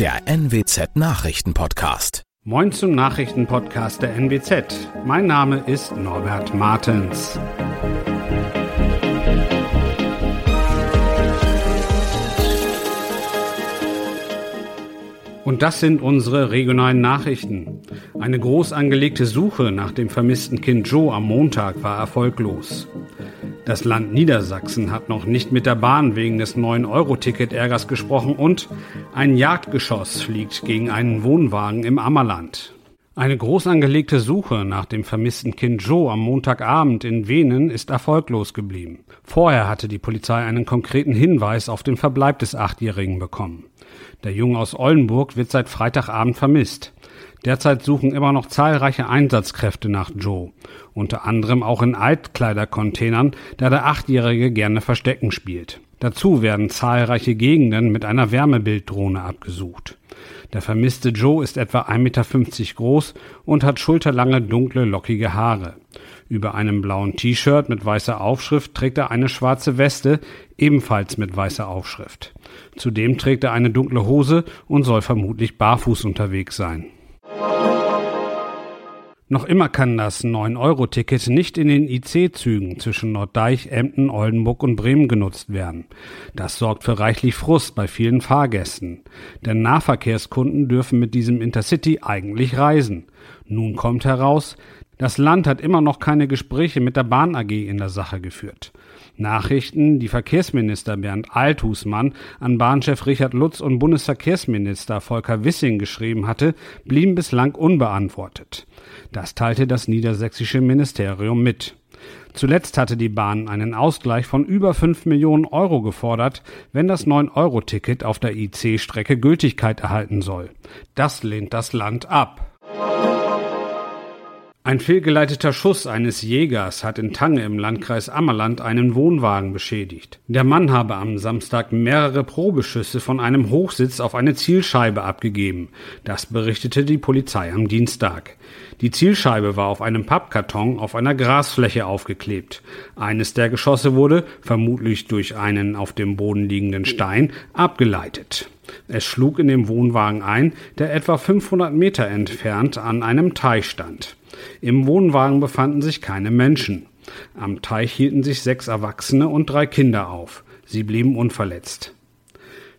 der NWZ Nachrichtenpodcast. Moin zum Nachrichtenpodcast der NWZ. Mein Name ist Norbert Martens. Und das sind unsere regionalen Nachrichten. Eine groß angelegte Suche nach dem vermissten Kind Joe am Montag war erfolglos. Das Land Niedersachsen hat noch nicht mit der Bahn wegen des 9-Euro-Ticket-Ärgers gesprochen und ein Jagdgeschoss fliegt gegen einen Wohnwagen im Ammerland. Eine groß angelegte Suche nach dem vermissten Kind Joe am Montagabend in Venen ist erfolglos geblieben. Vorher hatte die Polizei einen konkreten Hinweis auf den Verbleib des Achtjährigen bekommen. Der Junge aus Oldenburg wird seit Freitagabend vermisst. Derzeit suchen immer noch zahlreiche Einsatzkräfte nach Joe, unter anderem auch in Altkleidercontainern, da der Achtjährige gerne Verstecken spielt. Dazu werden zahlreiche Gegenden mit einer Wärmebilddrohne abgesucht. Der vermisste Joe ist etwa 1,50 Meter groß und hat schulterlange dunkle lockige Haare. Über einem blauen T-Shirt mit weißer Aufschrift trägt er eine schwarze Weste, ebenfalls mit weißer Aufschrift. Zudem trägt er eine dunkle Hose und soll vermutlich barfuß unterwegs sein. Noch immer kann das 9-Euro-Ticket nicht in den IC-Zügen zwischen Norddeich, Emden, Oldenburg und Bremen genutzt werden. Das sorgt für reichlich Frust bei vielen Fahrgästen. Denn Nahverkehrskunden dürfen mit diesem Intercity eigentlich reisen. Nun kommt heraus, das Land hat immer noch keine Gespräche mit der Bahn AG in der Sache geführt. Nachrichten, die Verkehrsminister Bernd Althusmann an Bahnchef Richard Lutz und Bundesverkehrsminister Volker Wissing geschrieben hatte, blieben bislang unbeantwortet. Das teilte das niedersächsische Ministerium mit. Zuletzt hatte die Bahn einen Ausgleich von über 5 Millionen Euro gefordert, wenn das 9-Euro-Ticket auf der IC-Strecke Gültigkeit erhalten soll. Das lehnt das Land ab. Ein fehlgeleiteter Schuss eines Jägers hat in Tange im Landkreis Ammerland einen Wohnwagen beschädigt. Der Mann habe am Samstag mehrere Probeschüsse von einem Hochsitz auf eine Zielscheibe abgegeben. Das berichtete die Polizei am Dienstag. Die Zielscheibe war auf einem Pappkarton auf einer Grasfläche aufgeklebt. Eines der Geschosse wurde, vermutlich durch einen auf dem Boden liegenden Stein, abgeleitet. Es schlug in dem Wohnwagen ein, der etwa 500 Meter entfernt an einem Teich stand. Im Wohnwagen befanden sich keine Menschen. Am Teich hielten sich sechs Erwachsene und drei Kinder auf. Sie blieben unverletzt.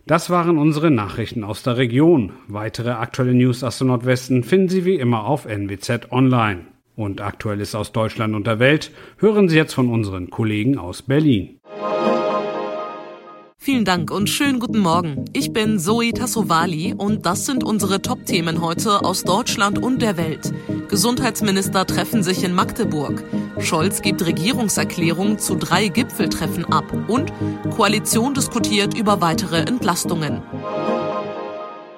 Das waren unsere Nachrichten aus der Region. Weitere aktuelle News aus dem Nordwesten finden Sie wie immer auf NWZ Online. Und Aktuelles aus Deutschland und der Welt hören Sie jetzt von unseren Kollegen aus Berlin. Vielen Dank und schönen guten Morgen. Ich bin Zoe Tassovali und das sind unsere Top-Themen heute aus Deutschland und der Welt. Gesundheitsminister treffen sich in Magdeburg. Scholz gibt Regierungserklärung zu drei Gipfeltreffen ab und Koalition diskutiert über weitere Entlastungen.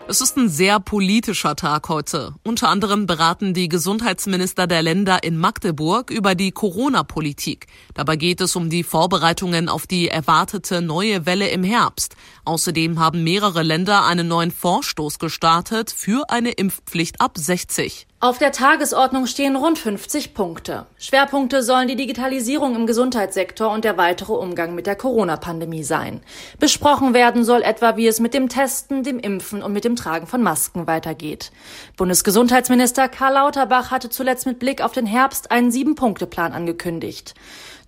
Es ist ein sehr politischer Tag heute. Unter anderem beraten die Gesundheitsminister der Länder in Magdeburg über die Corona-Politik. Dabei geht es um die Vorbereitungen auf die erwartete neue Welle im Herbst. Außerdem haben mehrere Länder einen neuen Vorstoß gestartet für eine Impfpflicht ab 60. Auf der Tagesordnung stehen rund 50 Punkte. Schwerpunkte sollen die Digitalisierung im Gesundheitssektor und der weitere Umgang mit der Corona-Pandemie sein. Besprochen werden soll etwa, wie es mit dem Testen, dem Impfen und mit dem Tragen von Masken weitergeht. Bundesgesundheitsminister Karl Lauterbach hatte zuletzt mit Blick auf den Herbst einen Sieben-Punkte-Plan angekündigt.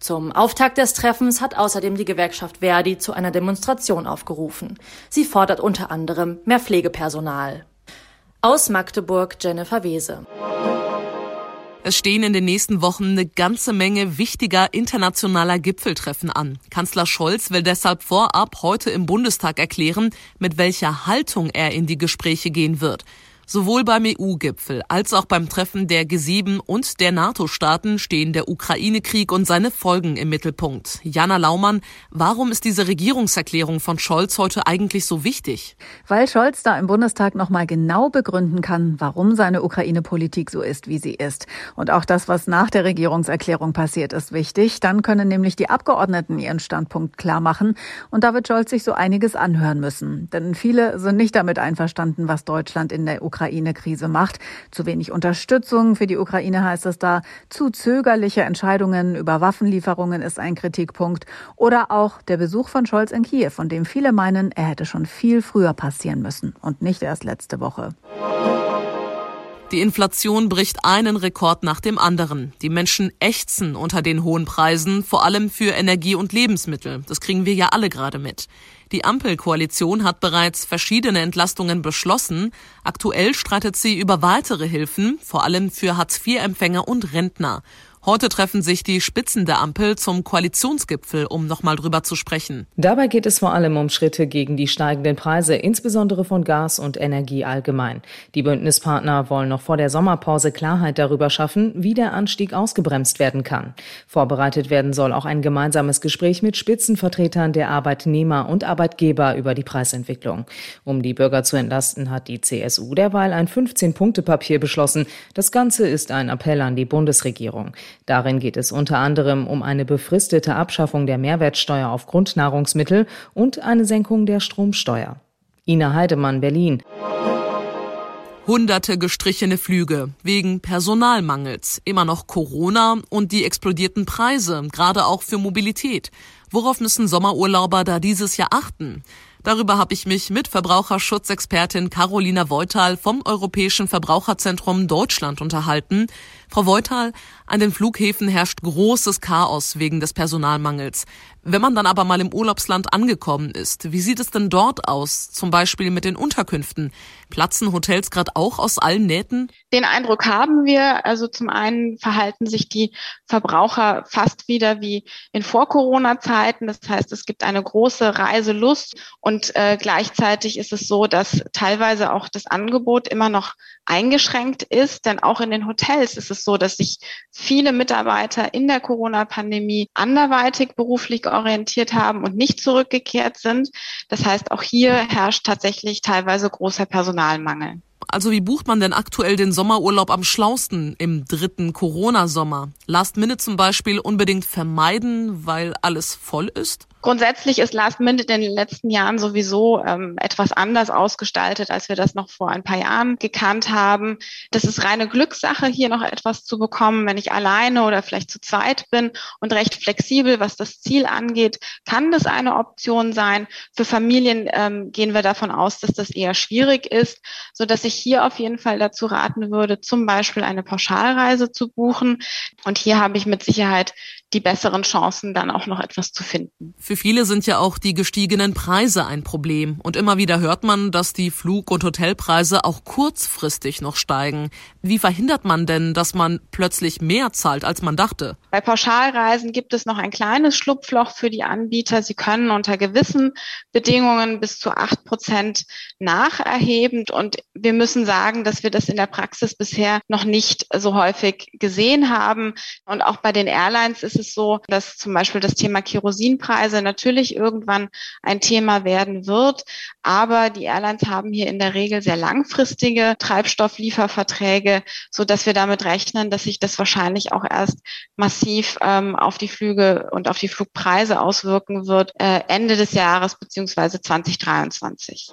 Zum Auftakt des Treffens hat außerdem die Gewerkschaft Verdi zu einer Demonstration aufgerufen. Sie fordert unter anderem mehr Pflegepersonal. Aus Magdeburg Jennifer Wese. Es stehen in den nächsten Wochen eine ganze Menge wichtiger internationaler Gipfeltreffen an. Kanzler Scholz will deshalb vorab heute im Bundestag erklären, mit welcher Haltung er in die Gespräche gehen wird. Sowohl beim EU-Gipfel als auch beim Treffen der G7 und der NATO-Staaten stehen der Ukraine-Krieg und seine Folgen im Mittelpunkt. Jana Laumann, warum ist diese Regierungserklärung von Scholz heute eigentlich so wichtig? Weil Scholz da im Bundestag nochmal genau begründen kann, warum seine Ukraine-Politik so ist, wie sie ist. Und auch das, was nach der Regierungserklärung passiert, ist wichtig. Dann können nämlich die Abgeordneten ihren Standpunkt klar machen. Und da wird Scholz sich so einiges anhören müssen. Denn viele sind nicht damit einverstanden, was Deutschland in der Ukraine Ukraine-Krise macht. Zu wenig Unterstützung für die Ukraine heißt es da. Zu zögerliche Entscheidungen über Waffenlieferungen ist ein Kritikpunkt. Oder auch der Besuch von Scholz in Kiew, von dem viele meinen, er hätte schon viel früher passieren müssen und nicht erst letzte Woche. Die Inflation bricht einen Rekord nach dem anderen. Die Menschen ächzen unter den hohen Preisen, vor allem für Energie und Lebensmittel. Das kriegen wir ja alle gerade mit. Die Ampelkoalition hat bereits verschiedene Entlastungen beschlossen. Aktuell streitet sie über weitere Hilfen, vor allem für Hartz-IV-Empfänger und Rentner. Heute treffen sich die Spitzen der Ampel zum Koalitionsgipfel, um nochmal drüber zu sprechen. Dabei geht es vor allem um Schritte gegen die steigenden Preise, insbesondere von Gas und Energie allgemein. Die Bündnispartner wollen noch vor der Sommerpause Klarheit darüber schaffen, wie der Anstieg ausgebremst werden kann. Vorbereitet werden soll auch ein gemeinsames Gespräch mit Spitzenvertretern der Arbeitnehmer und Arbeitgeber über die Preisentwicklung. Um die Bürger zu entlasten, hat die CSU derweil ein 15-Punkte-Papier beschlossen. Das Ganze ist ein Appell an die Bundesregierung. Darin geht es unter anderem um eine befristete Abschaffung der Mehrwertsteuer auf Grundnahrungsmittel und eine Senkung der Stromsteuer. Ina Heidemann, Berlin. Hunderte gestrichene Flüge wegen Personalmangels, immer noch Corona und die explodierten Preise, gerade auch für Mobilität. Worauf müssen Sommerurlauber da dieses Jahr achten? Darüber habe ich mich mit Verbraucherschutzexpertin Carolina Voital vom Europäischen Verbraucherzentrum Deutschland unterhalten. Frau Voital, an den Flughäfen herrscht großes Chaos wegen des Personalmangels. Wenn man dann aber mal im Urlaubsland angekommen ist, wie sieht es denn dort aus? Zum Beispiel mit den Unterkünften. Platzen Hotels gerade auch aus allen Nähten? Den Eindruck haben wir. Also zum einen verhalten sich die Verbraucher fast wieder wie in Vor-Corona-Zeiten. Das heißt, es gibt eine große Reiselust und äh, gleichzeitig ist es so, dass teilweise auch das Angebot immer noch eingeschränkt ist. Denn auch in den Hotels ist es so, dass sich viele Mitarbeiter in der Corona-Pandemie anderweitig beruflich orientiert haben und nicht zurückgekehrt sind. Das heißt, auch hier herrscht tatsächlich teilweise großer Personalmangel. Also wie bucht man denn aktuell den Sommerurlaub am schlausten im dritten Corona-Sommer? Last Minute zum Beispiel unbedingt vermeiden, weil alles voll ist? Grundsätzlich ist Last Minute in den letzten Jahren sowieso ähm, etwas anders ausgestaltet, als wir das noch vor ein paar Jahren gekannt haben. Das ist reine Glückssache, hier noch etwas zu bekommen. Wenn ich alleine oder vielleicht zu zweit bin und recht flexibel, was das Ziel angeht, kann das eine Option sein. Für Familien ähm, gehen wir davon aus, dass das eher schwierig ist, so dass ich hier auf jeden Fall dazu raten würde, zum Beispiel eine Pauschalreise zu buchen. Und hier habe ich mit Sicherheit die besseren Chancen, dann auch noch etwas zu finden. Für viele sind ja auch die gestiegenen Preise ein Problem. Und immer wieder hört man, dass die Flug- und Hotelpreise auch kurzfristig noch steigen. Wie verhindert man denn, dass man plötzlich mehr zahlt, als man dachte? Bei Pauschalreisen gibt es noch ein kleines Schlupfloch für die Anbieter. Sie können unter gewissen Bedingungen bis zu acht Prozent nacherheben. Und wir müssen sagen, dass wir das in der Praxis bisher noch nicht so häufig gesehen haben. Und auch bei den Airlines ist es so, dass zum Beispiel das Thema Kerosinpreise natürlich irgendwann ein Thema werden wird. Aber die Airlines haben hier in der Regel sehr langfristige Treibstofflieferverträge, so dass wir damit rechnen, dass sich das wahrscheinlich auch erst massiv ähm, auf die Flüge und auf die Flugpreise auswirken wird äh, Ende des Jahres beziehungsweise 2023.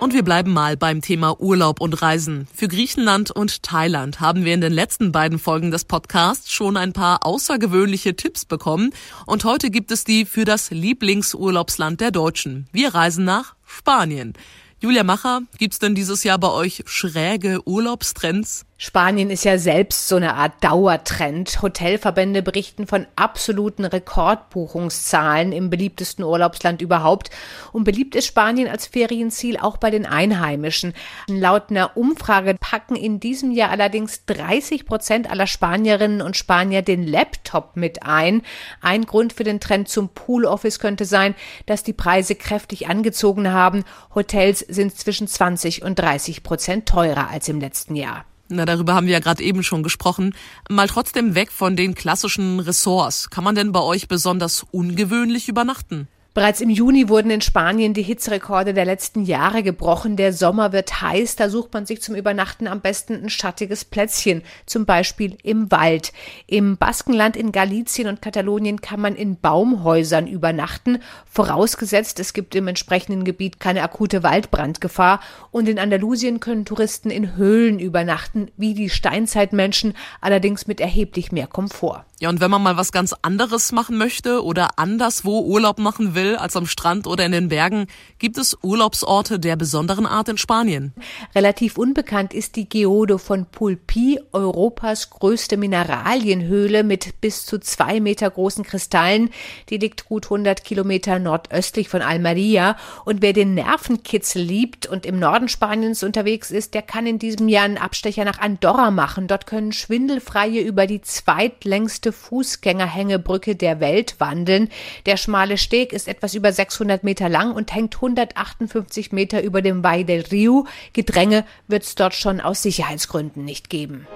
Und wir bleiben mal beim Thema Urlaub und Reisen. Für Griechenland und Thailand haben wir in den letzten beiden Folgen des Podcasts schon ein paar außergewöhnliche Tipps bekommen. Und heute gibt es die für das Lieblingsurlaubsland der Deutschen. Wir reisen nach Spanien. Julia Macher, gibt's denn dieses Jahr bei euch schräge Urlaubstrends? Spanien ist ja selbst so eine Art Dauertrend. Hotelverbände berichten von absoluten Rekordbuchungszahlen im beliebtesten Urlaubsland überhaupt. Und beliebt ist Spanien als Ferienziel auch bei den Einheimischen. Laut einer Umfrage packen in diesem Jahr allerdings 30 Prozent aller Spanierinnen und Spanier den Laptop mit ein. Ein Grund für den Trend zum Pooloffice könnte sein, dass die Preise kräftig angezogen haben. Hotels sind zwischen 20 und 30 Prozent teurer als im letzten Jahr. Na, darüber haben wir ja gerade eben schon gesprochen. Mal trotzdem weg von den klassischen Ressorts. Kann man denn bei euch besonders ungewöhnlich übernachten? Bereits im Juni wurden in Spanien die Hitzerekorde der letzten Jahre gebrochen. Der Sommer wird heiß, da sucht man sich zum Übernachten am besten ein schattiges Plätzchen, zum Beispiel im Wald. Im Baskenland, in Galicien und Katalonien kann man in Baumhäusern übernachten, vorausgesetzt es gibt im entsprechenden Gebiet keine akute Waldbrandgefahr. Und in Andalusien können Touristen in Höhlen übernachten, wie die Steinzeitmenschen, allerdings mit erheblich mehr Komfort. Ja, und wenn man mal was ganz anderes machen möchte oder anderswo Urlaub machen will als am Strand oder in den Bergen, gibt es Urlaubsorte der besonderen Art in Spanien. Relativ unbekannt ist die Geodo von Pulpi, Europas größte Mineralienhöhle mit bis zu zwei Meter großen Kristallen. Die liegt gut 100 Kilometer nordöstlich von Almeria. Und wer den Nervenkitzel liebt und im Norden Spaniens unterwegs ist, der kann in diesem Jahr einen Abstecher nach Andorra machen. Dort können Schwindelfreie über die zweitlängste längste Fußgängerhängebrücke der Welt wandeln. Der schmale Steg ist etwas über 600 Meter lang und hängt 158 Meter über dem Valle del Rio. Gedränge wird es dort schon aus Sicherheitsgründen nicht geben.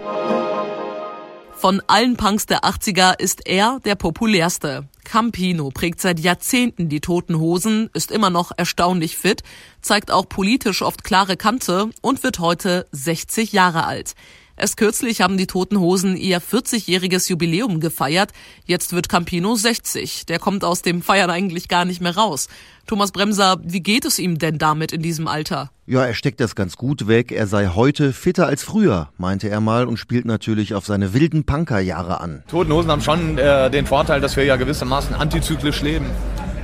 Von allen Punks der 80er ist er der populärste. Campino prägt seit Jahrzehnten die Toten Hosen, ist immer noch erstaunlich fit, zeigt auch politisch oft klare Kante und wird heute 60 Jahre alt. Erst kürzlich haben die Toten Hosen ihr 40-jähriges Jubiläum gefeiert. Jetzt wird Campino 60. Der kommt aus dem Feiern eigentlich gar nicht mehr raus. Thomas Bremser, wie geht es ihm denn damit in diesem Alter? Ja, er steckt das ganz gut weg. Er sei heute fitter als früher, meinte er mal und spielt natürlich auf seine wilden Punkerjahre an. Toten Hosen haben schon äh, den Vorteil, dass wir ja gewissermaßen antizyklisch leben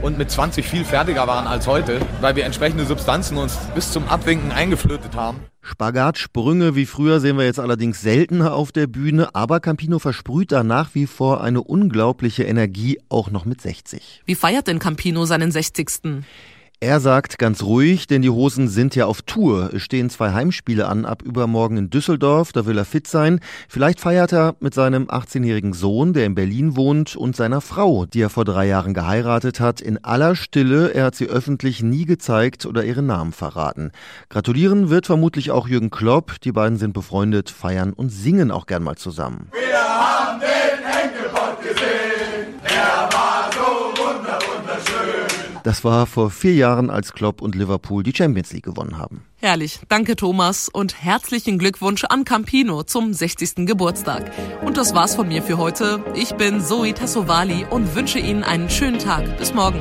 und mit 20 viel fertiger waren als heute, weil wir entsprechende Substanzen uns bis zum Abwinken eingeflötet haben. Spagatsprünge wie früher sehen wir jetzt allerdings seltener auf der Bühne, aber Campino versprüht da nach wie vor eine unglaubliche Energie, auch noch mit 60. Wie feiert denn Campino seinen 60. Er sagt ganz ruhig, denn die Hosen sind ja auf Tour. Es stehen zwei Heimspiele an, ab übermorgen in Düsseldorf, da will er fit sein. Vielleicht feiert er mit seinem 18-jährigen Sohn, der in Berlin wohnt, und seiner Frau, die er vor drei Jahren geheiratet hat, in aller Stille. Er hat sie öffentlich nie gezeigt oder ihren Namen verraten. Gratulieren wird vermutlich auch Jürgen Klopp. Die beiden sind befreundet, feiern und singen auch gern mal zusammen. Wir haben den Das war vor vier Jahren, als Klopp und Liverpool die Champions League gewonnen haben. Herrlich. Danke, Thomas. Und herzlichen Glückwunsch an Campino zum 60. Geburtstag. Und das war's von mir für heute. Ich bin Zoe Tassovali und wünsche Ihnen einen schönen Tag. Bis morgen.